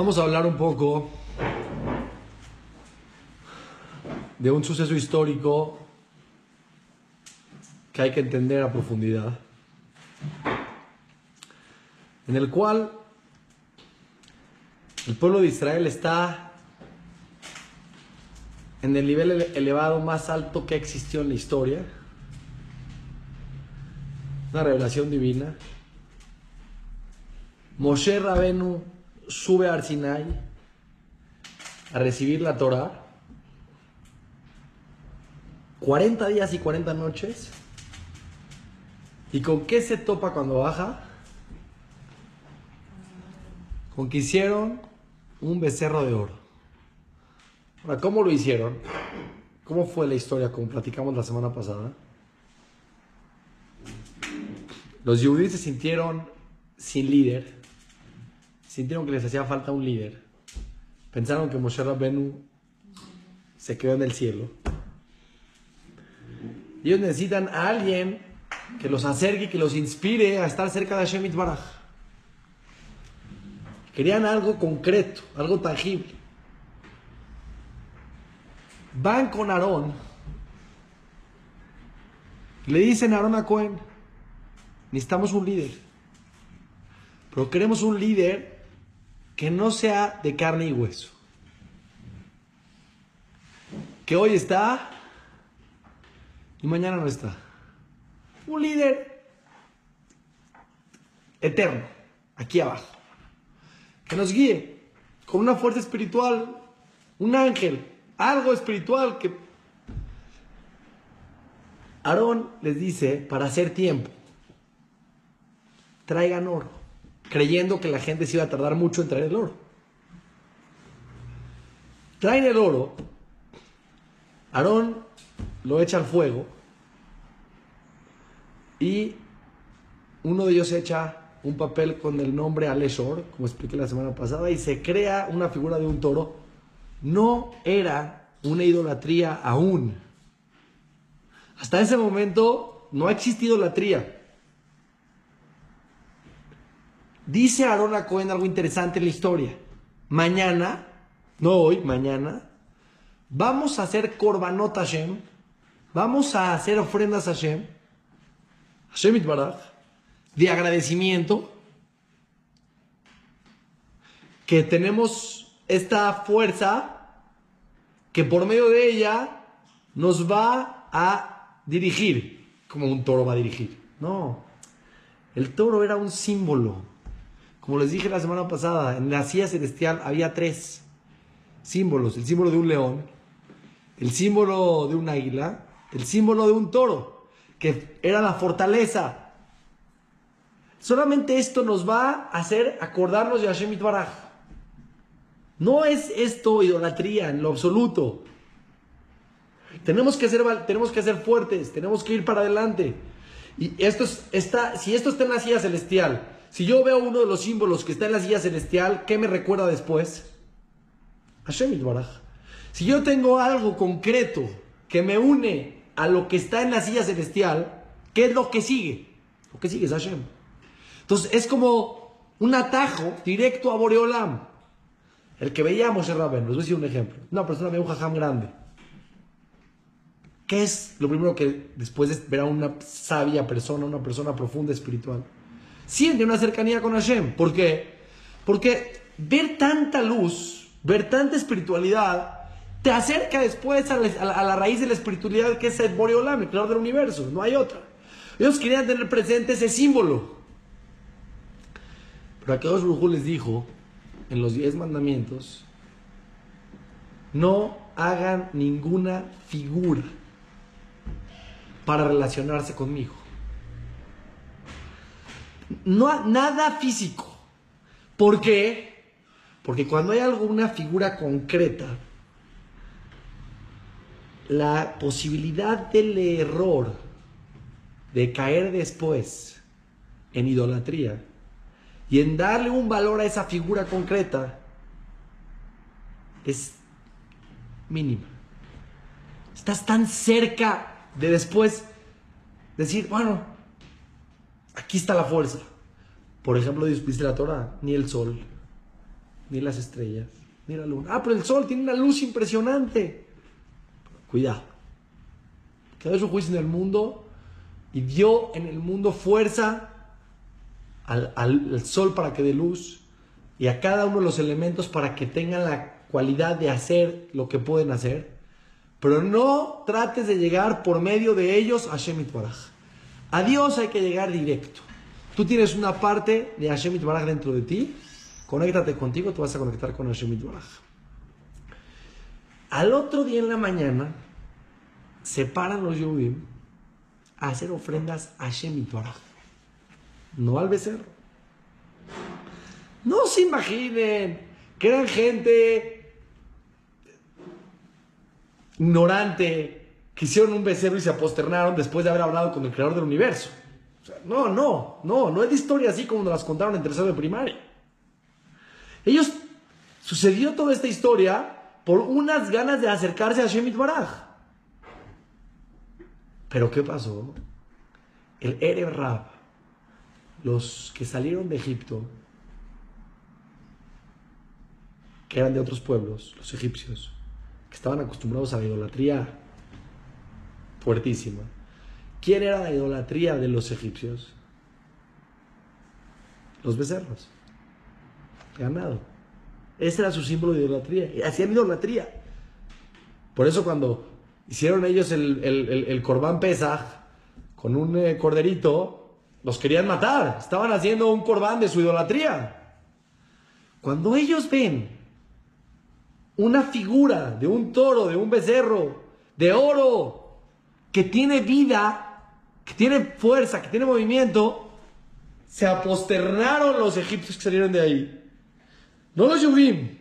Vamos a hablar un poco de un suceso histórico que hay que entender a profundidad, en el cual el pueblo de Israel está en el nivel ele- elevado más alto que existió en la historia, una revelación divina. Moshe Rabenu sube a Arsinai a recibir la Torah. 40 días y 40 noches. ¿Y con qué se topa cuando baja? Con que hicieron un becerro de oro. Ahora, ¿cómo lo hicieron? ¿Cómo fue la historia como platicamos la semana pasada? Los judíos se sintieron sin líder, sintieron que les hacía falta un líder. Pensaron que Moshe Rabbenu se quedó en el cielo. Ellos necesitan a alguien que los acerque, que los inspire a estar cerca de Hashem Baraj. Querían algo concreto, algo tangible. Van con Aarón. Le dicen a Aarón a Cohen, necesitamos un líder. Pero queremos un líder que no sea de carne y hueso. Que hoy está y mañana no está. Un líder eterno, aquí abajo. Que nos guíe con una fuerza espiritual, un ángel, algo espiritual que... Aarón les dice, para hacer tiempo, traigan oro, creyendo que la gente se iba a tardar mucho en traer el oro. Traen el oro, Aarón lo echa al fuego y uno de ellos echa un papel con el nombre Aleshor, como expliqué la semana pasada, y se crea una figura de un toro. No era una idolatría aún. Hasta ese momento no ha existido idolatría. Dice Aarón a Cohen algo interesante en la historia. Mañana, no hoy, mañana, vamos a hacer Korbanot Hashem, vamos a hacer ofrendas a Hashem, Hashem Itbaraj, de agradecimiento, que tenemos esta fuerza que por medio de ella nos va a dirigir, como un toro va a dirigir. No, el toro era un símbolo. Como les dije la semana pasada, en la silla celestial había tres símbolos. El símbolo de un león, el símbolo de un águila, el símbolo de un toro, que era la fortaleza. Solamente esto nos va a hacer acordarnos de Hashem Itbaraj. No es esto idolatría en lo absoluto. Tenemos que ser, tenemos que ser fuertes, tenemos que ir para adelante. Y esto es- está, si esto está en la silla celestial, si yo veo uno de los símbolos que está en la silla celestial, ¿qué me recuerda después? Hashem Yitbaraj. Si yo tengo algo concreto que me une a lo que está en la silla celestial, ¿qué es lo que sigue? Lo que sigue es Hashem. Entonces es como un atajo directo a Boreolam. El que veíamos en Rabben, les voy a decir un ejemplo. Una persona ve un jajam grande. ¿Qué es lo primero que después de ver a una sabia persona, una persona profunda espiritual? Siente una cercanía con Hashem. ¿Por qué? Porque ver tanta luz, ver tanta espiritualidad, te acerca después a la, a a raíz de la espiritualidad que es el Boreolam, el creador del universo. No hay otra. Ellos querían tener presente ese símbolo. Pero Akadosh Baruj Hu les dijo en los diez mandamientos: no hagan ninguna figura para relacionarse conmigo. No, nada físico. ¿Por qué? Porque cuando hay alguna figura concreta, la posibilidad del error de caer después en idolatría y en darle un valor a esa figura concreta es mínima. Estás tan cerca de después decir, bueno, aquí está la fuerza. Por ejemplo, dice la Torah, ni el sol, ni las estrellas, ni la luna. Ah, pero el sol tiene una luz impresionante. Cuidado. Quedó su juicio en el mundo y dio en el mundo fuerza al, al sol para que dé luz y a cada uno de los elementos para que tengan la cualidad de hacer lo que pueden hacer. Pero no trates de llegar por medio de ellos a Shemit Baraj. A Dios hay que llegar directo. Tú tienes una parte de Hashem Baraj dentro de ti, conéctate contigo, tú vas a conectar con Hashem Baraj. Al otro día en la mañana, se paran los Yudim a hacer ofrendas a Hashem Baraj, no al becerro. No se imaginen que eran gente ignorante, hicieron un becerro y se aposternaron después de haber hablado con el creador del universo no, no, no, no es de historia así como nos las contaron en tercero de primaria. Ellos, sucedió toda esta historia por unas ganas de acercarse a Shemit Baraj. Pero ¿qué pasó? El Erev Rab, los que salieron de Egipto, que eran de otros pueblos, los egipcios, que estaban acostumbrados a la idolatría fuertísima, ¿Quién era la idolatría de los egipcios? Los becerros. Ganado. Ese era su símbolo de idolatría. Hacían idolatría. Por eso cuando hicieron ellos el, el, Corbán Pesach con un eh, corderito, los querían matar. Estaban haciendo un corbán de su idolatría. Cuando ellos ven una figura de un toro, de un becerro, de oro, que tiene vida, que tiene fuerza, que tiene movimiento, se aposternaron los egipcios que salieron de ahí. No los Yubim,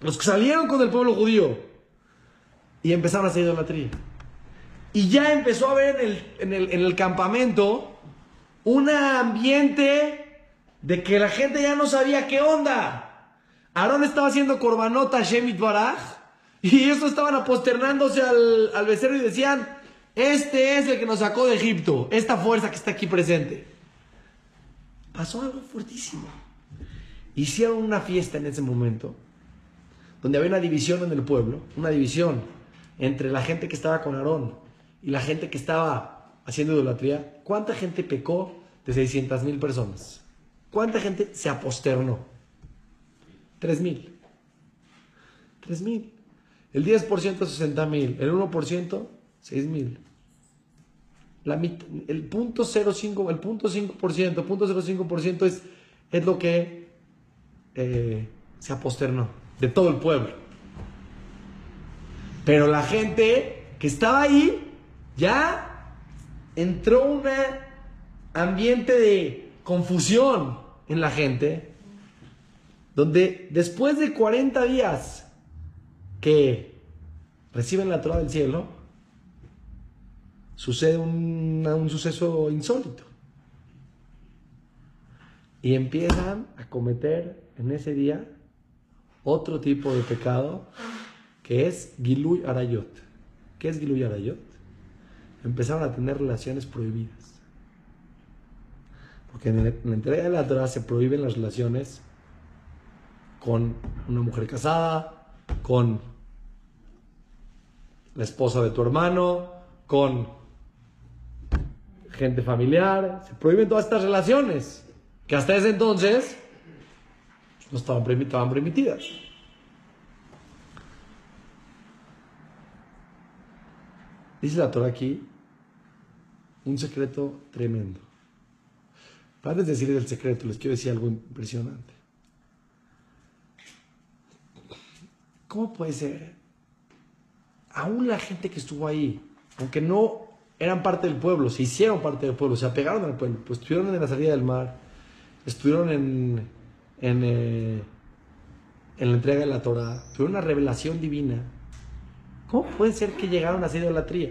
los que salieron con el pueblo judío y empezaron a hacer idolatría. Y ya empezó a haber en el, en el, campamento un ambiente de que la gente ya no sabía qué onda. Aarón estaba haciendo corbanota Shemit Baraj y ellos estaban aposternándose al, al becerro y decían, este es el que nos sacó de Egipto, esta fuerza que está aquí presente. Pasó algo fuertísimo. Hicieron una fiesta en ese momento, donde había una división en el pueblo, una división entre la gente que estaba con Aarón y la gente que estaba haciendo idolatría. ¿Cuánta gente pecó de 600 mil personas? ¿Cuánta gente se aposternó? 3 mil. 3 mil. El 10% 60 mil, el 1% 6 mil. el punto 0,5, el punto 5%, punto 0,5% es, es lo que eh, se aposternó de todo el pueblo. Pero la gente que estaba ahí ya entró un ambiente de confusión en la gente, donde después de 40 días que reciben la Torah del cielo, sucede un, suceso insólito. Y empiezan a cometer en ese día otro tipo de pecado que es Giluy Arayot. ¿Qué es Giluy Arayot? Empezaron a tener relaciones prohibidas. Porque en la entrega de la Torah se prohíben las relaciones con una mujer casada, con la esposa de tu hermano, con gente familiar, se prohíben todas estas relaciones que hasta ese entonces no estaban, permitidas. Dice la Torah aquí un secreto tremendo. Antes de decirles el secreto, les quiero decir algo impresionante. ¿Cómo puede ser? Aún la gente que estuvo ahí, aunque no eran parte del pueblo, se hicieron parte del pueblo, se apegaron al pueblo, pues estuvieron en la salida del mar, estuvieron en, en, eh, la entrega de la Torah, tuvieron una revelación divina. ¿Cómo puede ser que llegaron a hacer idolatría?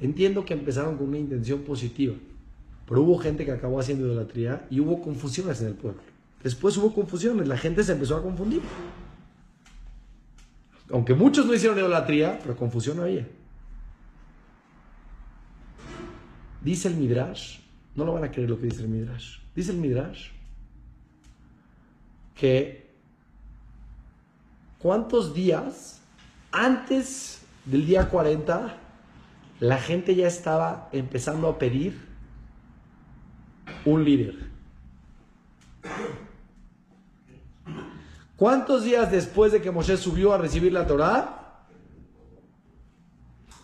Entiendo que empezaron con una intención positiva, pero hubo gente que acabó haciendo idolatría y hubo confusiones en el pueblo. Después hubo confusiones, la gente se empezó a confundir. Aunque muchos no hicieron idolatría, pero confusión había. Dice el Midrash, no lo van a creer lo que dice el Midrash. Dice el Midrash que ¿cuántos días antes del día 40 la gente ya estaba empezando a pedir un líder? ¿Cuántos días después de que Moshe subió a recibir la Torá?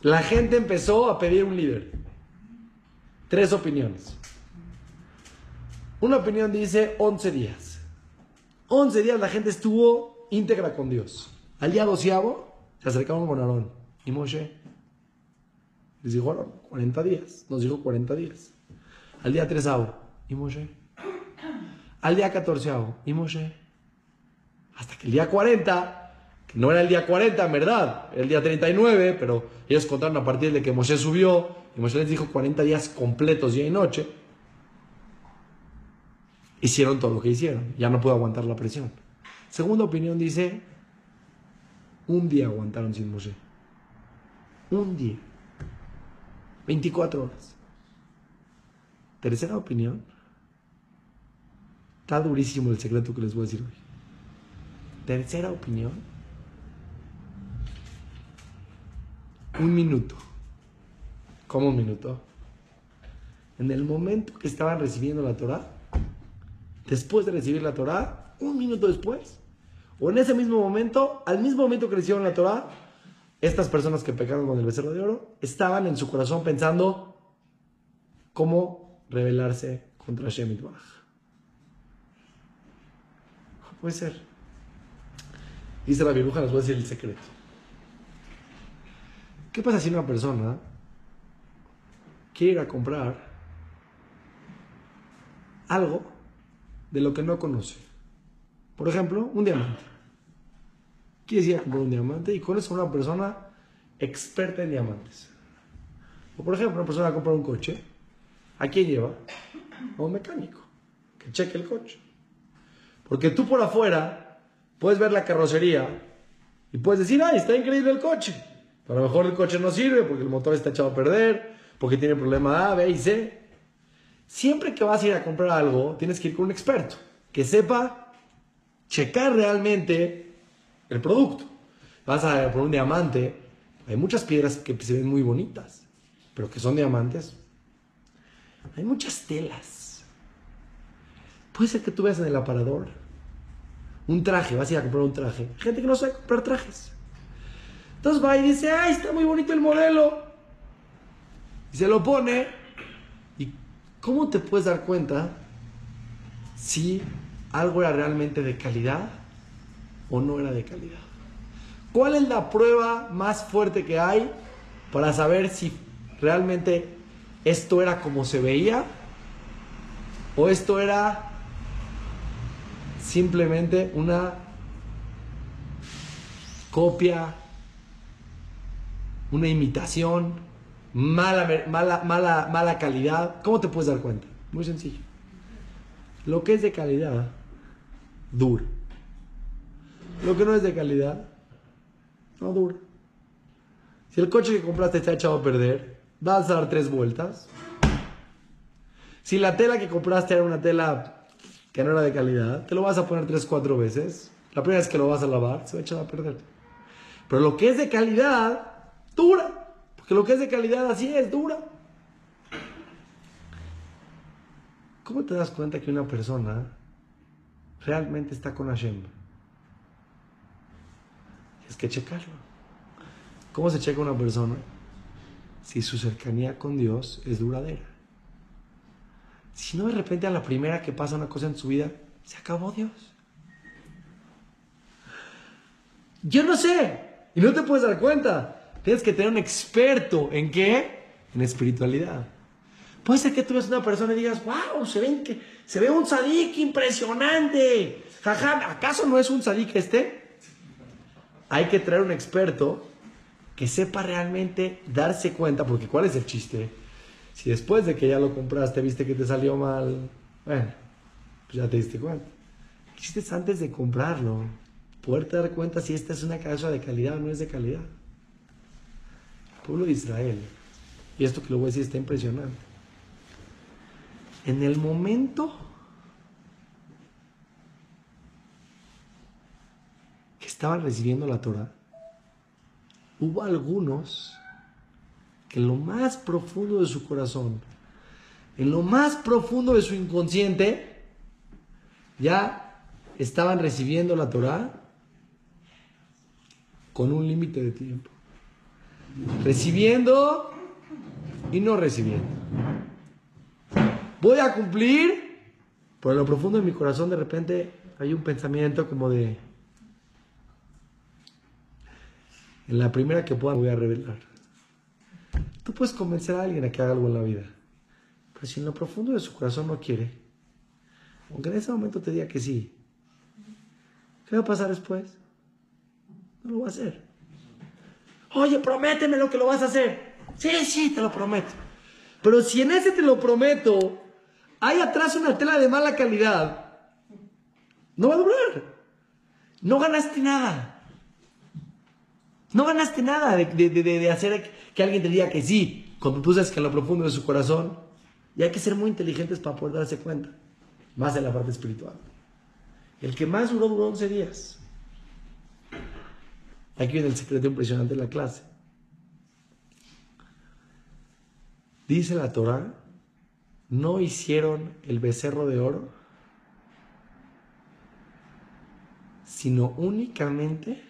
La gente empezó a pedir un líder. Tres opiniones. Una opinión dice 11 días. 11 días la gente estuvo íntegra con Dios. Al día doceavo se acercaron con Aarón y Moshe. Les dijo 40 días. Nos dijo 40 días. Al día trezavo y Moshe. Al día catorceavo y Moshe. Hasta que el día 40, que no era el día 40 en verdad, era el día 39, pero ellos contaron a partir de que Moshe subió y Moshe les dijo 40 días completos día y noche. Hicieron todo lo que hicieron. Ya no pudo aguantar la presión. Segunda opinión dice, un día aguantaron sin Moshe. Un día. 24 horas. Tercera opinión. Está durísimo el secreto que les voy a decir hoy. Tercera opinión. Un minuto. ¿Cómo un minuto? En el momento que estaban recibiendo la Torah, después de recibir la Torah, un minuto después, o en ese mismo momento, al mismo momento que recibieron la Torah, estas personas que pecaron con el becerro de oro estaban en su corazón pensando cómo rebelarse contra Shemit Puede ser. Dice la viruja, les voy a decir el secreto. ¿Qué pasa si una persona quiere ir a comprar algo de lo que no conoce? Por ejemplo, un diamante. Quiere ir a comprar un diamante y conoce a una persona experta en diamantes. O por ejemplo, una persona va a comprar un coche. ¿A quién lleva? A un mecánico que cheque el coche. Porque tú por afuera puedes ver la carrocería y puedes decir, ay, está increíble el coche. a lo mejor el coche no sirve porque el motor está echado a perder, porque tiene problema A, B y C. Siempre que vas a ir a comprar algo, tienes que ir con un experto que sepa checar realmente el producto. Vas a por un diamante, hay muchas piedras que se ven muy bonitas, pero que son diamantes. Hay muchas telas. Puede ser que tú veas en el aparador un traje, vas a ir a comprar un traje. Gente que no sabe comprar trajes. Entonces va y dice, ay, está muy bonito el modelo. Y se lo pone. ¿Y cómo te puedes dar cuenta si algo era realmente de calidad o no era de calidad? ¿Cuál es la prueba más fuerte que hay para saber si realmente esto era como se veía o esto era simplemente una copia, una imitación, mala, mala, mala, mala calidad. ¿Cómo te puedes dar cuenta? Muy sencillo. Lo que es de calidad, dura. Lo que no es de calidad, no dura. Si el coche que compraste está echado a perder, vas a dar tres vueltas. Si la tela que compraste era una tela que no era de calidad, te lo vas a poner 3, 4 veces. La primera vez que lo vas a lavar, se va a echar a perder. Pero lo que es de calidad, dura. Porque lo que es de calidad así es, dura. ¿Cómo te das cuenta que una persona realmente está con Hashem? Es que checarlo. ¿Cómo se checa una persona? Si su cercanía con Dios es duradera. Si no de repente a la primera que pasa una cosa en su vida, se acabó Dios. Yo no sé. Y no te puedes dar cuenta. Tienes que tener un experto en qué? En espiritualidad. Puede ser que tú veas una persona y digas, wow, se, ven que, se ve un sadik impresionante. Jaja, ¿acaso no es un sadik este? Hay que traer un experto que sepa realmente darse cuenta, porque ¿cuál es el chiste? Si después de que ya lo compraste viste que te salió mal, bueno, pues ya te diste cuenta. Hiciste antes de comprarlo. Poderte dar cuenta si esta es una casa de calidad o no es de calidad. El pueblo de Israel, y esto que lo voy a decir está impresionante. En el momento que estaban recibiendo la Torah, hubo algunos que en lo más profundo de su corazón, en lo más profundo de su inconsciente, ya estaban recibiendo la Torah con un límite de tiempo. Recibiendo y no recibiendo. Voy a cumplir, pero en lo profundo de mi corazón de repente hay un pensamiento como de, en la primera que pueda voy a revelar. Tú puedes convencer a alguien a que haga algo en la vida, pero si en lo profundo de su corazón no quiere, aunque en ese momento te diga que sí, ¿qué va a pasar después? No lo va a hacer. Oye, prométeme lo que lo vas a hacer. Sí, sí, te lo prometo. Pero si en ese te lo prometo, hay atrás una tela de mala calidad, no va a durar. No ganaste nada. No ganaste nada de, hacer que alguien te diga que sí, cuando tú sabes que en lo profundo de su corazón. Y hay que ser muy inteligentes para poder darse cuenta. Más en la parte espiritual. El que más duró, duró 11 días. Aquí viene el secreto impresionante de la clase. Dice la Torah, no hicieron el becerro de oro, sino únicamente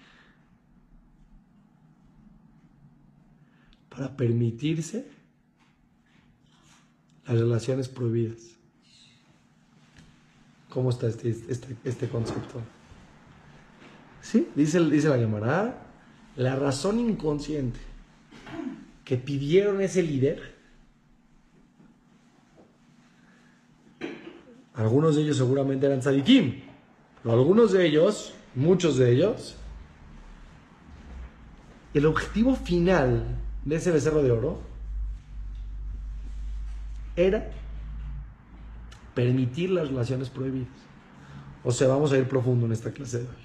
para permitirse las relaciones prohibidas. ¿Cómo está este, este, este concepto? Sí, dice, dice la llamará, la razón inconsciente que pidieron ese líder, algunos de ellos seguramente eran sadikim, pero algunos de ellos, muchos de ellos, el objetivo final de ese becerro de oro era permitir las relaciones prohibidas. O sea, vamos a ir profundo en esta clase de hoy.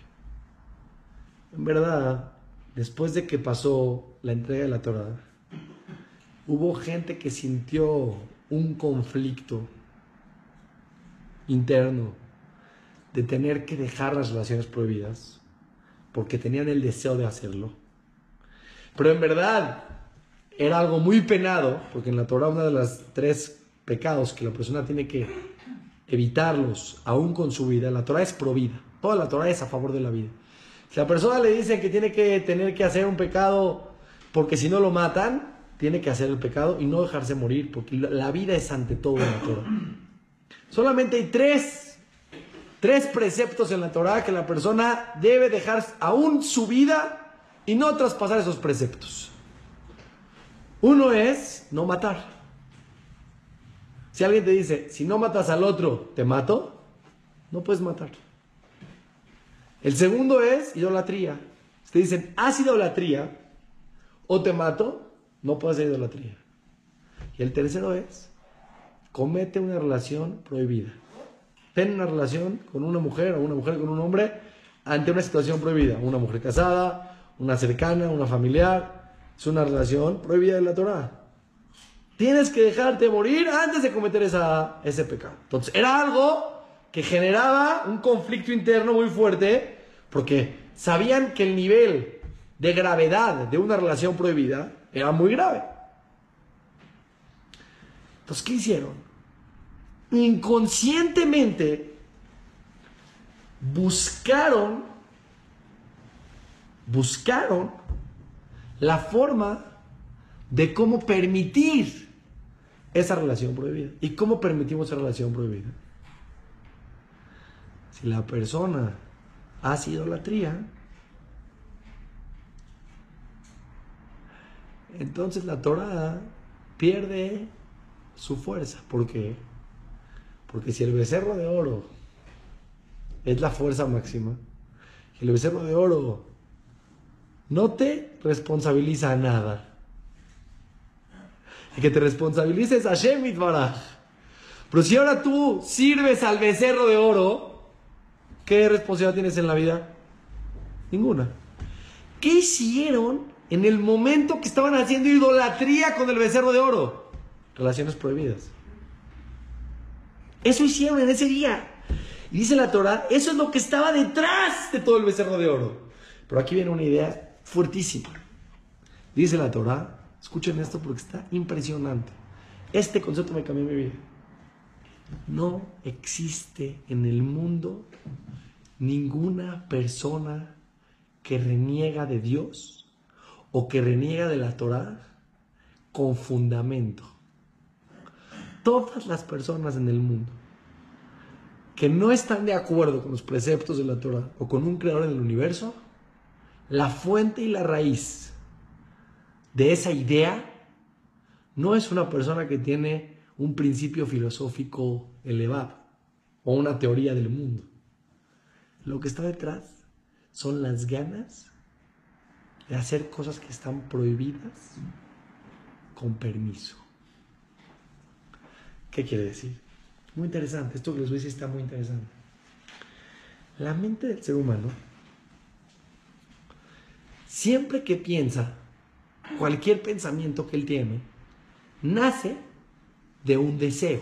En verdad, después de que pasó la entrega de la Torah, hubo gente que sintió un conflicto interno de tener que dejar las relaciones prohibidas porque tenían el deseo de hacerlo. Pero en verdad era algo muy penado, porque en la Torah uno de los tres pecados que la persona tiene que evitarlos aún con su vida, la Torah es pro vida. Toda la Torah es a favor de la vida. Si la persona le dice que tiene que tener que hacer un pecado porque si no lo matan, tiene que hacer el pecado y no dejarse morir, porque la vida es ante todo en la Torah. Solamente hay tres, tres preceptos en la Torah que la persona debe dejar aún su vida y no traspasar esos preceptos. Uno es no matar. Si alguien te dice, si no matas al otro, te mato, no puedes matar. El segundo es idolatría. Si te dicen, haz idolatría o te mato, no puedes hacer idolatría. Y el tercero es, comete una relación prohibida. Ten una relación con una mujer o una mujer con un hombre ante una situación prohibida. Una mujer casada, una cercana, una familiar. Es una relación prohibida de la Torah. Tienes que dejarte morir antes de cometer esa, ese pecado. Entonces, era algo que generaba un conflicto interno muy fuerte porque sabían que el nivel de gravedad de una relación prohibida era muy grave. Entonces, ¿qué hicieron? Inconscientemente buscaron, buscaron la forma de cómo permitir esa relación prohibida. ¿Y cómo permitimos esa relación prohibida? Si la persona hace idolatría, entonces la Torah pierde su fuerza. ¿Por qué? Porque si el becerro de oro es la fuerza máxima, el becerro de oro no te responsabiliza a nada. Y que te responsabilices a Shemit Baraj. Pero si ahora tú sirves al becerro de oro, ¿Qué responsabilidad tienes en la vida? Ninguna. ¿Qué hicieron en el momento que estaban haciendo idolatría con el becerro de oro? Relaciones prohibidas. Eso hicieron en ese día. Y dice la Torah, eso es lo que estaba detrás de todo el becerro de oro. Pero aquí viene una idea fuertísima. Dice la Torah, escuchen esto porque está impresionante. Este concepto me cambió mi vida. No existe en el mundo ninguna persona que reniega de Dios o que reniega de la Torah con fundamento. Todas las personas en el mundo que no están de acuerdo con los preceptos de la Torah o con un creador en el universo, la fuente y la raíz de esa idea no es una persona que tiene un principio filosófico elevado o una teoría del mundo. Lo que está detrás son las ganas de hacer cosas que están prohibidas con permiso. ¿Qué quiere decir? Muy interesante, esto que les voy a decir está muy interesante. La mente del ser humano, siempre que piensa, cualquier pensamiento que él tiene, nace de un deseo.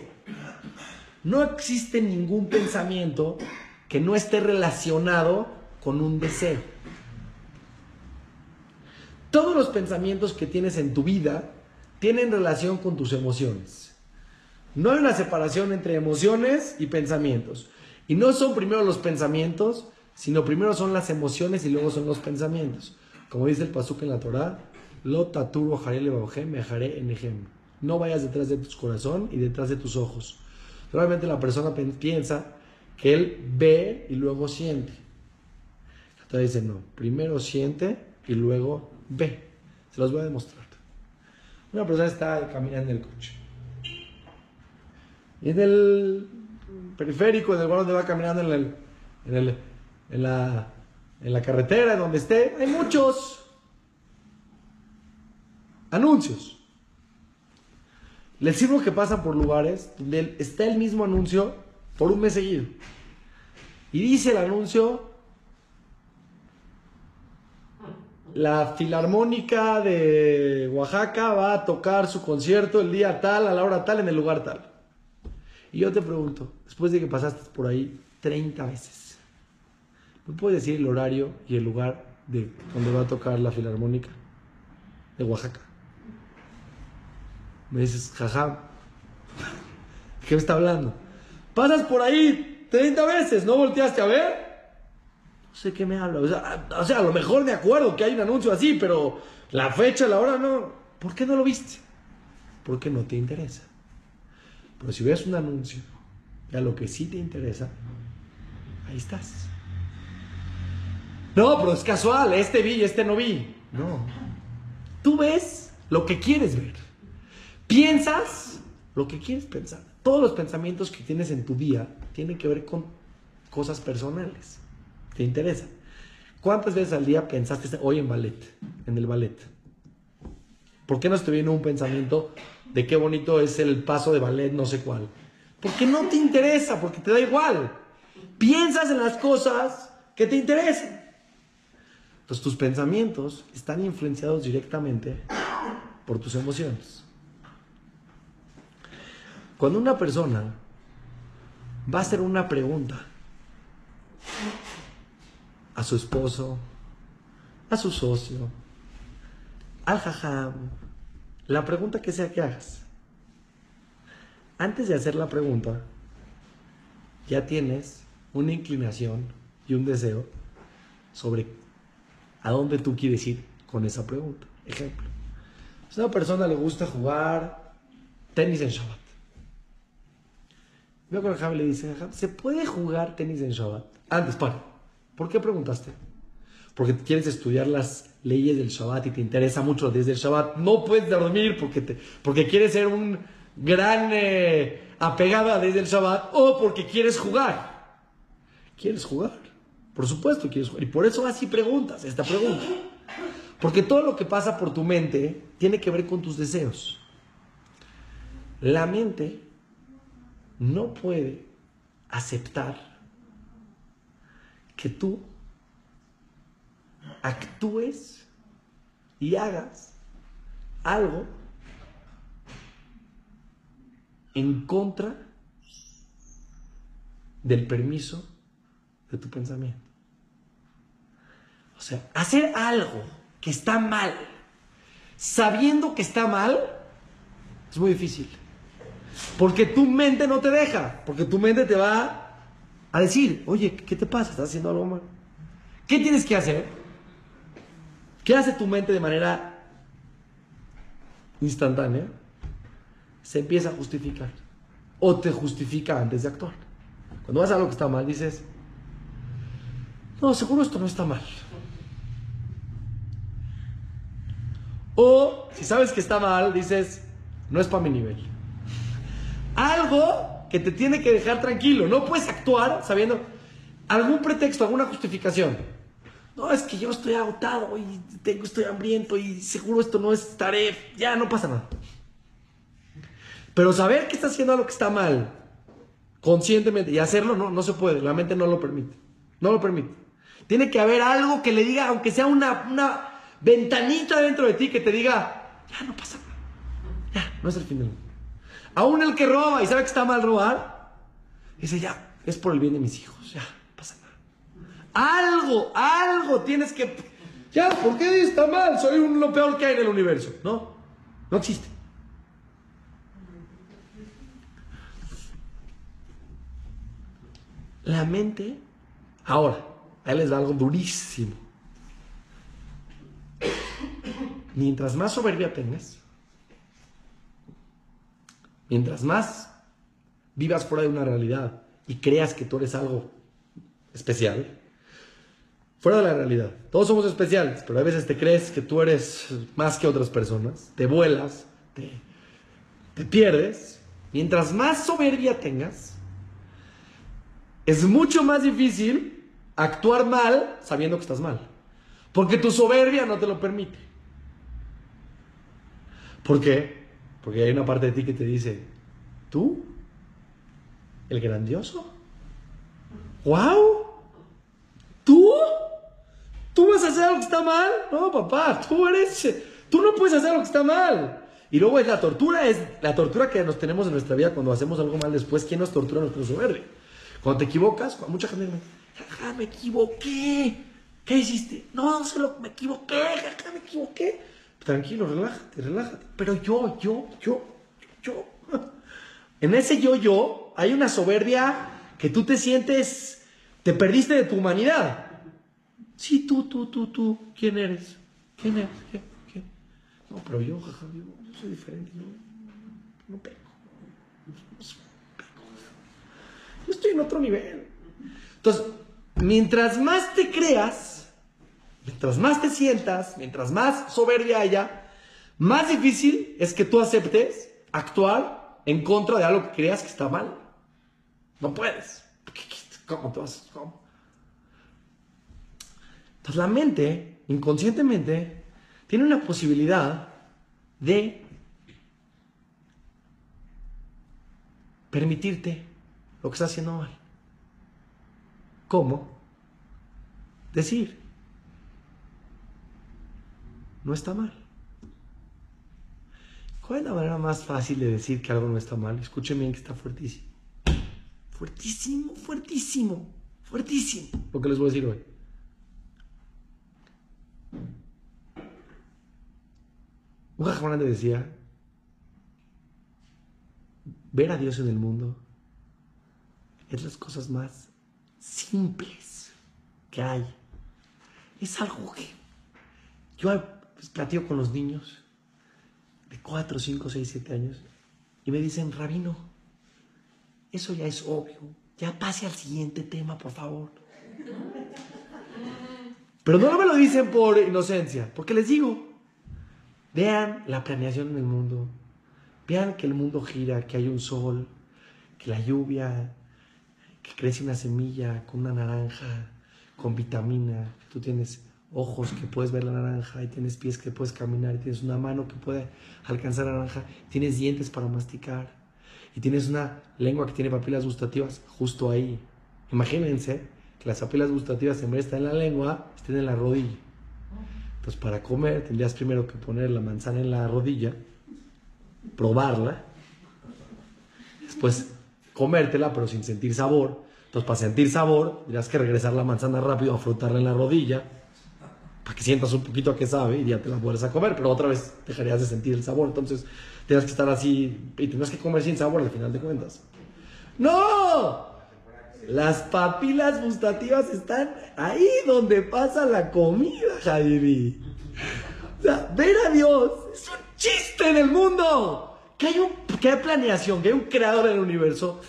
No existe ningún pensamiento que no esté relacionado con un deseo. Todos los pensamientos que tienes en tu vida tienen relación con tus emociones. No hay una separación entre emociones y pensamientos. Y no son primero los pensamientos, sino primero son las emociones y luego son los pensamientos. Como dice el pasuk en la Torah, lo taturo me en No vayas detrás de tu corazón y detrás de tus ojos. Realmente la persona piensa que él ve y luego siente. Entonces dice, no, primero siente y luego ve. Se los voy a demostrar. Una persona está caminando en el coche. Y en el periférico, en el lugar donde va caminando en, el, en, el, en, la, en la carretera, donde esté, hay muchos anuncios. Les sirvo que pasan por lugares donde está el mismo anuncio por un mes seguido. Y dice el anuncio, la Filarmónica de Oaxaca va a tocar su concierto el día tal, a la hora tal, en el lugar tal. Y yo te pregunto, después de que pasaste por ahí 30 veces, ¿me puedes decir el horario y el lugar de donde va a tocar la Filarmónica de Oaxaca? Me dices, jaja, ¿qué me está hablando? Pasas por ahí 30 veces, ¿no volteaste a ver? No sé qué me habla. O sea, a lo mejor de acuerdo que hay un anuncio así, pero la fecha, la hora, no. ¿Por qué no lo viste? Porque no te interesa. Pero si ves un anuncio y a lo que sí te interesa, ahí estás. No, pero es casual, este vi este no vi. No. Tú ves lo que quieres ver. Piensas lo que quieres pensar. Todos los pensamientos que tienes en tu día tienen que ver con cosas personales. ¿Te interesa? ¿Cuántas veces al día pensaste hoy en ballet? En el ballet. ¿Por qué no te viene un pensamiento de qué bonito es el paso de ballet, no sé cuál? Porque no te interesa, porque te da igual. Piensas en las cosas que te interesan. Entonces tus pensamientos están influenciados directamente por tus emociones. Cuando una persona va a hacer una pregunta a su esposo, a su socio, al jajam, la pregunta que sea que hagas, antes de hacer la pregunta, ya tienes una inclinación y un deseo sobre a dónde tú quieres ir con esa pregunta. Ejemplo, si a una persona le gusta jugar tenis en Shabbat, Veo con el Jab le dice, ¿se puede jugar tenis en Shabbat? Antes, para. ¿Por qué preguntaste? Porque quieres estudiar las leyes del Shabbat y te interesa mucho desde el Shabbat. No puedes dormir porque, te, porque quieres ser un gran eh, apegada desde el Shabbat o porque quieres jugar. ¿Quieres jugar? Por supuesto quieres jugar. Y por eso así preguntas esta pregunta. Porque todo lo que pasa por tu mente tiene que ver con tus deseos. La mente no puede aceptar que tú actúes y hagas algo en contra del permiso de tu pensamiento. Sea, hacer algo que está mal, sabiendo que está mal, es muy difícil. Porque tu mente no te deja, porque tu mente te va a decir, oye, ¿qué te pasa? ¿Estás haciendo algo mal? ¿Qué tienes que hacer? ¿Qué hace tu mente de manera instantánea? Se empieza a justificar. O te justifica antes de actuar. Cuando vas a algo que está mal, dices, no, seguro esto no está mal. O si sabes que está mal, dices, no es para mi nivel. Algo que te tiene que dejar tranquilo. No puedes actuar sabiendo algún pretexto, alguna justificación. No, es que yo estoy agotado y tengo, estoy hambriento y seguro esto no estaré. Ya no pasa nada. Pero saber que está haciendo algo que está mal, conscientemente, y hacerlo, no, no se puede. La mente no lo permite. No lo permite. Tiene que haber algo que le diga, aunque sea una, una ventanita dentro de ti, que te diga, ya no pasa nada. Ya, no es el fin del mundo. Aún el que roba y sabe que está mal robar, dice, ya, es por el bien de mis hijos, ya, no pasa nada. Algo, algo tienes que... Ya, ¿por qué está mal? Soy un, lo peor que hay en el universo. No, no existe. La mente, ahora, ahí les da algo durísimo. Mientras más soberbia tengas, mientras más vivas fuera de una realidad y creas que tú eres algo especial, fuera de la realidad, todos somos especiales, pero a veces te crees que tú eres más que otras personas, te vuelas, te, te pierdes, mientras más soberbia tengas, es mucho más difícil actuar mal sabiendo que estás mal. Porque tu soberbia no te lo permite. ¿Por qué? Porque hay una parte de ti que te dice, ¿tú? ¿El grandioso? ¡Wow! ¿Tú? ¿Tú vas a hacer algo que está mal? No, papá, tú eres... Tú no puedes hacer algo que está mal. Y luego es la tortura, es la tortura que nos tenemos en nuestra vida cuando hacemos algo mal después. ¿Quién nos tortura? Nuestro soberbia. Cuando te equivocas, mucha gente me dice, me equivoqué. ¿Qué hiciste? No, solo me equivoqué, me equivoqué. Tranquilo, relájate, relájate. Pero yo, yo, yo, yo. En ese yo, yo, hay una soberbia que tú te sientes, te perdiste de tu humanidad. Sí, tú, tú, tú, tú. ¿Quién eres? ¿Quién eres? No, pero yo, jaja, yo, soy diferente. No, no pego. Yo estoy en otro nivel. Entonces, mientras más te creas, mientras más te sientas, mientras más soberbia haya, más difícil es que tú aceptes actuar en contra de algo que creas que está mal. No puedes. ¿Cómo te vas? ¿Cómo? Entonces la mente, inconscientemente, tiene una posibilidad de permitirte lo que está haciendo mal. ¿Cómo? Decir, no está mal. ¿Cuál es la manera más fácil de decir que algo no está mal? Escuchen bien que está fuertísimo. Fuertísimo, fuertísimo, fuertísimo. Lo que les voy a decir hoy. Un jajamán decía, ver a Dios en el mundo es las cosas más simples que hay. Es algo que yo pues, con los niños de 4, 5, 6, 7 años y me dicen, rabino, eso ya es obvio, ya pase al siguiente tema, por favor. Pero no me lo dicen por inocencia, porque les digo, vean la planeación en el mundo, vean que el mundo gira, que hay un sol, que la lluvia, que crece una semilla con una naranja, con vitamina, tú tienes ojos que puedes ver la naranja y tienes pies que puedes caminar tienes una mano que puede alcanzar la naranja, tienes dientes para masticar y tienes una lengua que tiene papilas gustativas justo ahí. Imagínense que las papilas gustativas en vez de estar en la lengua, estén en la rodilla. Entonces para comer tendrías primero que poner la manzana en la rodilla, probarla, después comértela, pero sin sentir sabor. Entonces, para sentir sabor, tendrías que regresar la manzana rápido a frotarla en la rodilla. Para que sientas un poquito a qué sabe y ya te la vuelves a comer, pero otra vez dejarías de sentir el sabor. Entonces, tienes que estar así y tienes que comer sin sabor al final de cuentas. ¡No! Las papilas gustativas están ahí donde pasa la comida, Javi. O sea, ver a Dios es un chiste en el mundo. Que hay, un, que hay planeación, que hay un creador en el universo.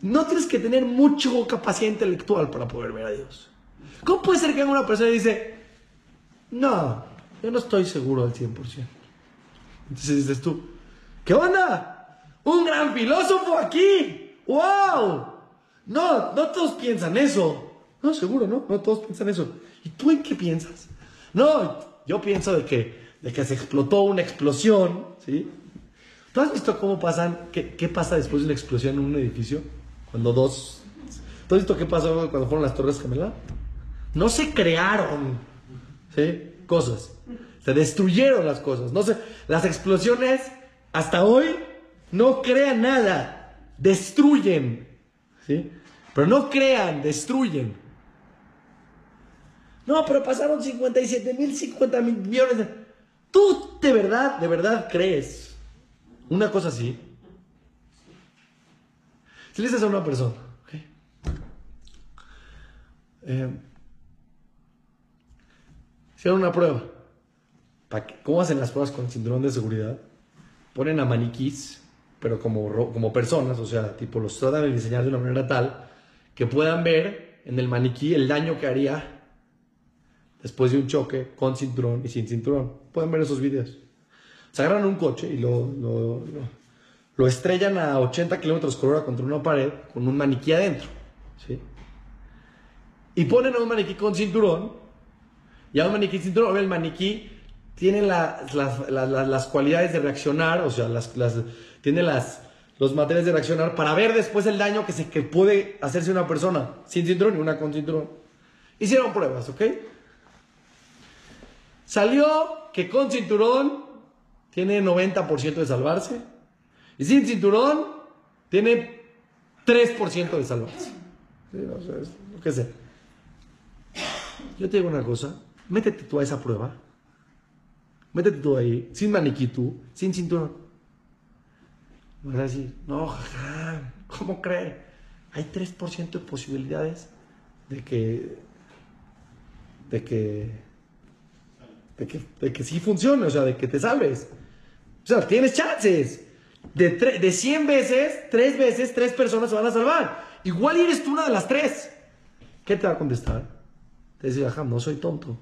No tienes que tener mucho capacidad intelectual para poder ver a Dios. ¿Cómo puede ser que una persona dice, no, yo no estoy seguro al 100%? Entonces dices tú, ¿qué onda? Un gran filósofo aquí. ¡Wow! No, no todos piensan eso. No, seguro, ¿no? No todos piensan eso. ¿Y tú en qué piensas? No, yo pienso de que, de que se explotó una explosión, ¿sí? ¿Tú has visto cómo pasan, qué, qué pasa después de una explosión en un edificio? Cuando dos... ¿Tú has visto qué pasó cuando fueron las Torres Gemelas? No se crearon ¿sí? cosas, se destruyeron las cosas. No se, las explosiones hasta hoy no crean nada, destruyen. ¿sí? Pero no crean, destruyen. No, pero pasaron 57 mil, 50 mil millones de... ¿Tú de verdad, de verdad crees una cosa así? Si le dices a una persona, ¿okay? eh, Hicieron una prueba. ¿Cómo hacen las pruebas con cinturón de seguridad? Ponen a maniquís, pero como, como personas, o sea, tipo los tratan de diseñar de una manera tal que puedan ver en el maniquí el daño que haría después de un choque con cinturón y sin cinturón. Pueden ver esos videos. Se agarran un coche y lo, lo, lo, estrellan a 80 kilómetros por hora contra una pared con un maniquí adentro. ¿sí? Y ponen a un maniquí con cinturón y un maniquí cinturón, el maniquí tiene las, las, cualidades de reaccionar, o sea, las, tiene las, los materiales de reaccionar para ver después el daño que, se, que puede hacerse una persona sin cinturón y una con cinturón. Hicieron pruebas, ¿ok? Salió que con cinturón tiene 90% de salvarse y sin cinturón tiene 3% de salvarse. Sí, no sé, lo que sea. Yo te digo una cosa, métete tú a esa prueba. Métete tú ahí, sin maniquí tú, sin cinturón. Vas a decir, no, jaja, ¿cómo cree? Hay 3% de posibilidades de que, de que, de que, de que sí funcione, o sea, de que te salves. O sea, tienes chances. De, de 100 veces, 3 veces, 3 personas se van a salvar. Igual eres tú una de las 3. ¿Qué te va a contestar? Te dice, ajá, no soy tonto.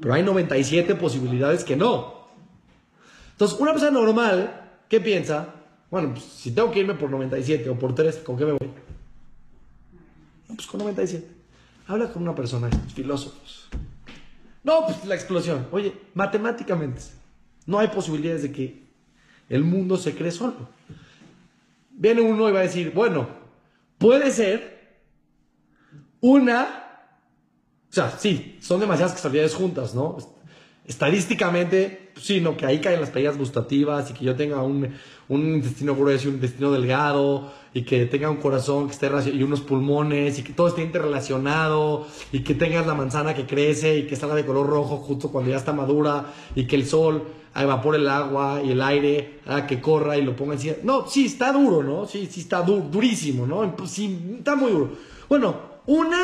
Pero hay 97 posibilidades que no. Entonces, una persona normal, ¿qué piensa? Bueno, pues, si tengo que irme por 97 o por 3, ¿con qué me voy? No, pues con 97. Habla con una persona, filósofos. No, pues la explosión. Oye, matemáticamente, no hay posibilidades de que el mundo se cree solo. Viene uno y va a decir, bueno, puede ser una o sea, sí, son demasiadas casualidades juntas, ¿no? Estadísticamente, pues sí, no, que ahí caen las playas gustativas y que yo tenga un, un intestino grueso y un intestino delgado y que tenga un corazón que esté y unos pulmones y que todo esté interrelacionado y que tengas la manzana que crece y que salga de color rojo justo cuando ya está madura y que el sol evapore el agua y el aire haga que corra y lo ponga encima. No, sí, está duro, ¿no? Sí, sí, está durísimo, ¿no? Sí, está muy duro. Bueno, una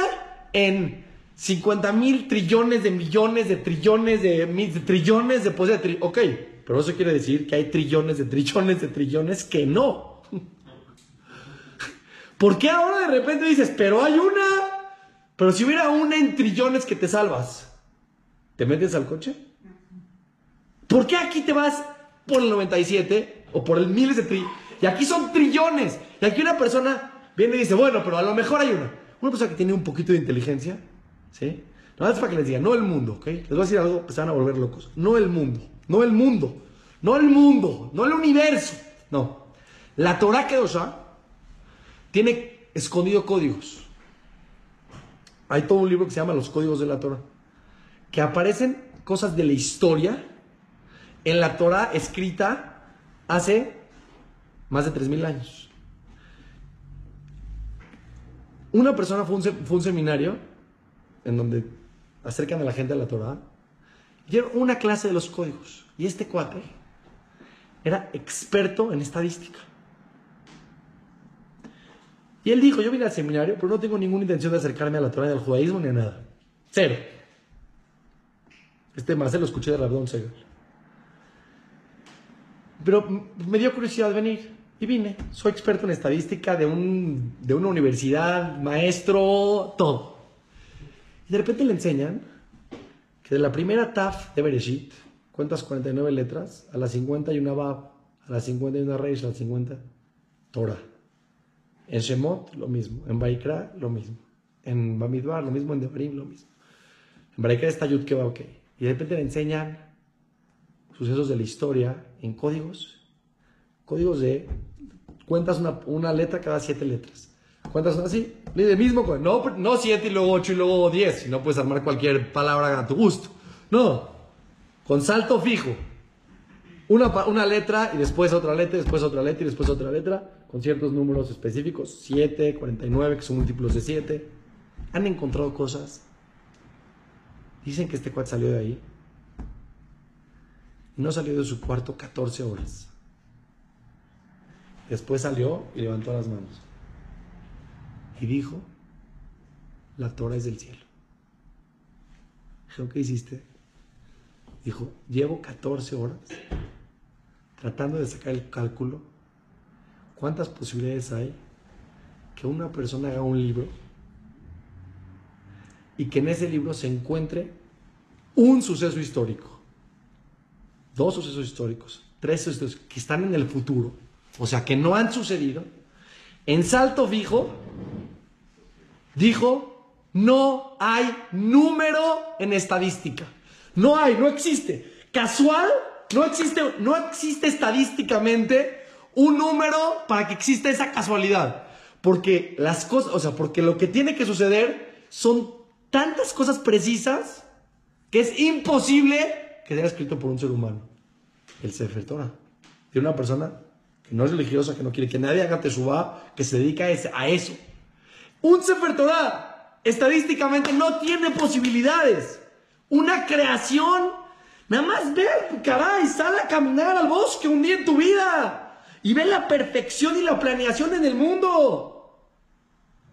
en 50 mil trillones de millones de trillones de, de trillones de pues de Ok, pero eso quiere decir que hay trillones de trillones de trillones que no. ¿Por qué ahora de repente dices, pero hay una? Pero si hubiera una en trillones que te salvas, ¿te metes al coche? ¿Por qué aquí te vas por el 97 o por el miles de trillones? Y aquí son trillones. Y aquí una persona viene y dice, bueno, pero a lo mejor hay una. Una persona que tiene un poquito de inteligencia No es para que les diga, no el mundo. Les voy a decir algo que se van a volver locos. No el mundo, no el mundo, no el mundo, no el universo. No. La Torah Kedosha tiene escondido códigos. Hay todo un libro que se llama Los Códigos de la Torah. Que aparecen cosas de la historia en la Torah escrita hace más de 3.000 años. Una persona fue un, fue un seminario en donde acercan a la gente a la Torah, dieron una clase de los códigos. Y este cuate era experto en estadística. Y él dijo, yo vine al seminario, pero no tengo ninguna intención de acercarme a la Torah del judaísmo ni a nada. Cero. Este más lo escuché de Rabdon Segal. Pero me dio curiosidad venir y vine. Soy experto en estadística de, un, de una universidad, maestro, todo. Y de repente le enseñan que de la primera taf de Bereshit, cuentas 49 letras, a las 50 y una Bab, a las 50 y una Reish, a las 50 Torah. En Shemot, lo mismo. En Baikra, lo mismo. En Bamidbar, lo mismo. En Devarim, lo mismo. En Baikra está Yud va ok. Y de repente le enseñan sucesos de la historia en códigos. Códigos de. Cuentas una, una letra cada siete letras. Cuentas así. De mismo, no, no siete y luego ocho y luego diez. No puedes armar cualquier palabra a tu gusto. No. Con salto fijo. Una, una letra y después otra letra, y después otra letra y después otra letra con ciertos números específicos, 7, 49, que son múltiplos de 7. Han encontrado cosas. Dicen que este cuate salió de ahí. No salió de su cuarto 14 horas. Después salió y levantó las manos. Y dijo, la Torah es del cielo. Dijo, ¿qué hiciste? Dijo, llevo 14 horas tratando de sacar el cálculo ¿Cuántas posibilidades hay que una persona haga un libro y que en ese libro se encuentre un suceso histórico, dos sucesos históricos, tres sucesos que están en el futuro, o sea, que no han sucedido, en salto fijo, dijo, no hay número en estadística. No hay, no existe. Casual, no existe, no existe estadísticamente un número para que exista esa casualidad. Porque las cosas, o sea, porque lo que tiene que suceder son tantas cosas precisas que es imposible que sea escrito por un ser humano. El Sefer Torah. De una persona que no es religiosa, que no quiere que nadie haga teshuva, que se dedica a eso. Un Sefer Torah estadísticamente no tiene posibilidades. Una creación, nada más ver, caray, sal a caminar al bosque un día en tu vida y ve la perfección y la planeación en el mundo.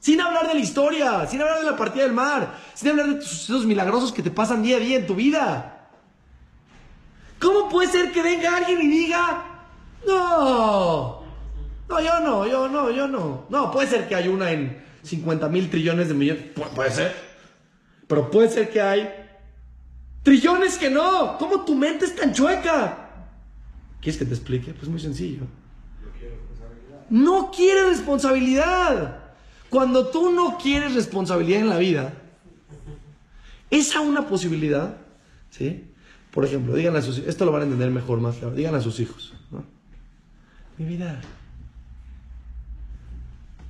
Sin hablar de la historia, sin hablar de la partida del mar, sin hablar de sucesos milagrosos que te pasan día a día en tu vida. ¿Cómo puede ser que venga alguien y diga, no, no, yo no, yo no, yo no. No, puede ser que hay una en 50 mil trillones de millones, puede ser. Pero puede ser que hay trillones que no. ¿Cómo tu mente es tan chueca? ¿Quieres que te explique? Pues muy sencillo no quiere responsabilidad. Cuando tú no quieres responsabilidad en la vida, esa una posibilidad, ¿sí? Por ejemplo, digan a sus esto lo van a entender mejor, más claro, digan a sus hijos, Mi vida,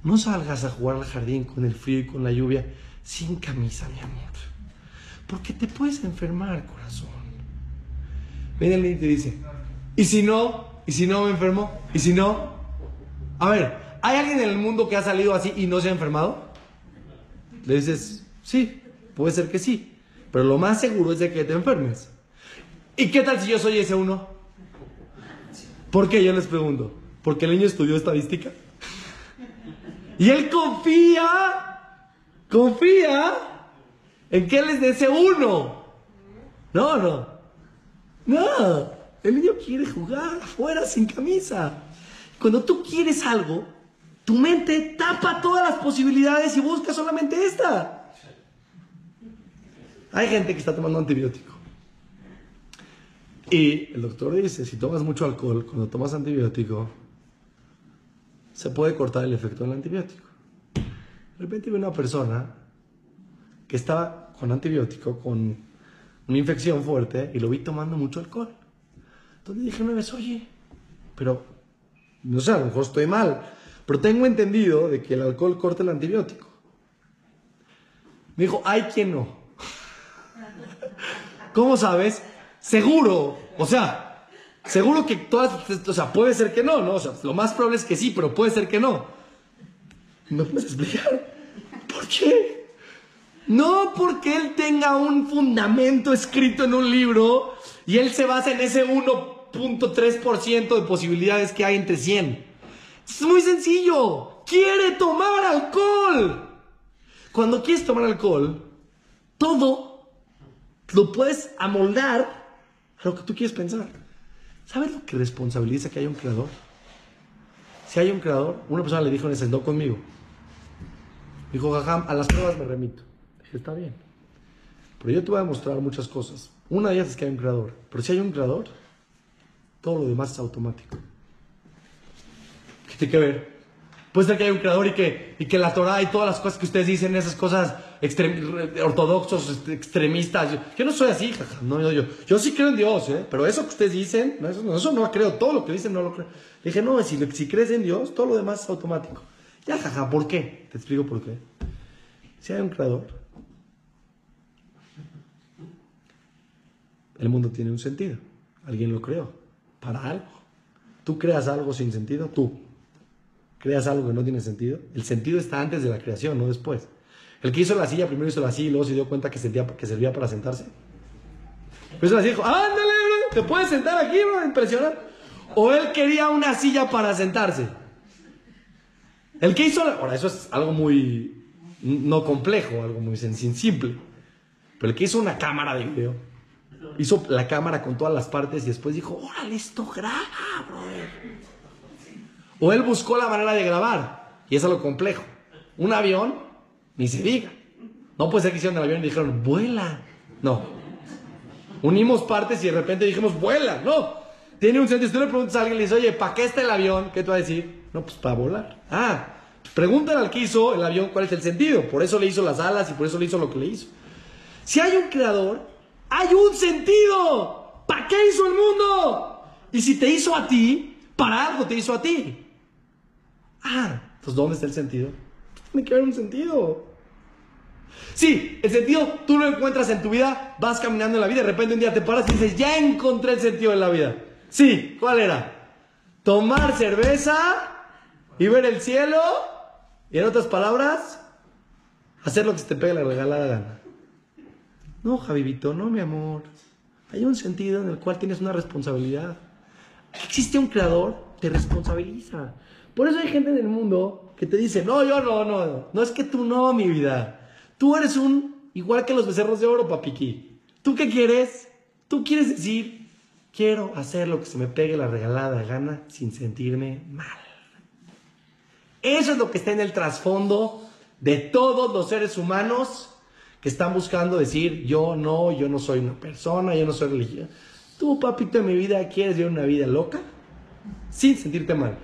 no salgas a jugar al jardín con el frío y con la lluvia sin camisa, mi amor. Porque te puedes enfermar, corazón. Viene el y te dice, ¿y si no? ¿Y si no me enfermo? ¿Y si no? A ver, ¿hay alguien en el mundo que ha salido así y no se ha enfermado? Le dices, sí, puede ser que sí. Pero lo más seguro es de que te enfermes. ¿Y qué tal si yo soy ese uno? ¿Por qué? Yo les pregunto. Porque el niño estudió estadística. Y él confía, confía en que él es de ese uno. No, no. No. El niño quiere jugar afuera sin camisa. Cuando tú quieres algo, tu mente tapa todas las posibilidades y busca solamente esta. Hay gente que está tomando antibiótico. Y el doctor dice, si tomas mucho alcohol, cuando tomas antibiótico, se puede cortar el efecto del antibiótico. De repente ve una persona que estaba con antibiótico, con una infección fuerte, y lo vi tomando mucho alcohol. Entonces dije una vez, oye, pero no sé, a lo mejor estoy mal, pero tengo entendido de que el alcohol corta el antibiótico. Me dijo, hay quien no. ¿Cómo sabes? Seguro, o sea, seguro que todas, o sea, puede ser que no, ¿no? O sea, lo más probable es que sí, pero puede ser que no. ¿Me puedes explicar? ¿Por qué? No porque él tenga un fundamento escrito en un libro y él se basa en ese 1.3% de posibilidades que hay entre 100. Es muy sencillo. Quiere tomar alcohol. Cuando quieres tomar alcohol, todo lo puedes amoldar a lo que tú quieres pensar. ¿Sabes lo que responsabiliza que haya un creador? Si hay un creador, una persona le dijo en no conmigo. Dijo, jajam, a las pruebas me remito. Dije, está bien. Pero yo te voy a mostrar muchas cosas. Una de ellas es que hay un creador. Pero si hay un creador, todo lo demás es automático. ¿Qué tiene que ver? Puede ser que haya un creador y que, y que la Torah y todas las cosas que ustedes dicen, esas cosas ortodoxos, este, extremistas. Yo, no soy así, jaja. No, yo, yo, yo, sí creo en Dios, ¿eh? pero eso que ustedes dicen, no, eso, no, eso no creo. Todo lo que dicen no lo creo. dije, no, si, si crees en Dios, todo lo demás es automático. Ya, jaja, ¿por qué? Te explico por qué. Si hay un creador, el mundo tiene un sentido. Alguien lo creó para algo. Tú creas algo sin sentido, tú creas algo que no tiene sentido. El sentido está antes de la creación, no después. El que hizo la silla primero hizo la silla y luego se dio cuenta que, sentía, que servía para sentarse. Pues la dijo, ándale, te puedes sentar aquí, bro, impresionante. O él quería una silla para sentarse. El que hizo, la... ahora eso es algo muy, no complejo, algo muy simple. Pero el que hizo una cámara de video, hizo la cámara con todas las partes y después dijo, órale, esto graba, brother. O él buscó la manera de grabar. Y eso es lo complejo. Un avión, ni se diga. No puede ser que hicieron el avión y dijeron, vuela. No. Unimos partes y de repente dijimos, vuela. No. Tiene un sentido. Si tú le preguntas a alguien y le dices, oye, ¿para qué está el avión? ¿Qué te va a decir? No, pues para volar. Ah, pregúntale al que hizo el avión cuál es el sentido. Por eso le hizo las alas y por eso le hizo lo que le hizo. Si hay un creador, hay un sentido. ¿Para qué hizo el mundo? Y si te hizo a ti, para algo te hizo a ti. Ah, entonces ¿dónde está el sentido? Tiene que haber un sentido. Sí, el sentido tú lo encuentras en tu vida, vas caminando en la vida, de repente un día te paras y dices, ya encontré el sentido de la vida. Sí, ¿cuál era? Tomar cerveza y ver el cielo y en otras palabras, hacer lo que se te pegue la regalada gana. No, Javivito, no, mi amor. Hay un sentido en el cual tienes una responsabilidad. Existe un creador, te responsabiliza. Por eso hay gente en el mundo que te dice, no, yo no, no, no, es que tú no, mi vida. Tú eres un, igual que los becerros de oro, papiqui. ¿Tú qué quieres? Tú quieres decir, quiero hacer lo que se me pegue la regalada gana sin sentirme mal. Eso es lo que está en el trasfondo de todos los seres humanos que están buscando decir, yo no, yo no soy una persona, yo no soy religiosa. Tú, papito de mi vida, quieres vivir una vida loca sin sentirte mal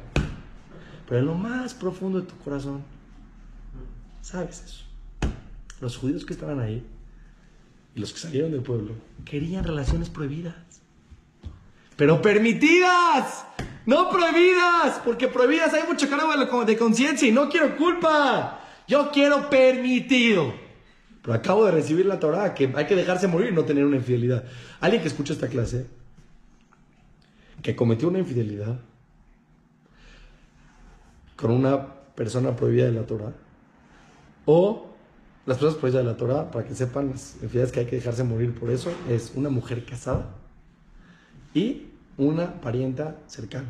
pero en lo más profundo de tu corazón, sabes eso. Los judíos que estaban ahí y los que salieron del pueblo querían relaciones prohibidas, pero permitidas, no prohibidas, porque prohibidas hay mucho cargo de conciencia y no quiero culpa, yo quiero permitido. Pero acabo de recibir la Torah, que hay que dejarse morir y no tener una infidelidad. Alguien que escucha esta clase, que cometió una infidelidad, con una persona prohibida de la Torah. O las personas prohibidas de la Torah, para que sepan las infidelidades que hay que dejarse morir por eso, es una mujer casada y una parienta cercana,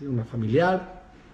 una familiar,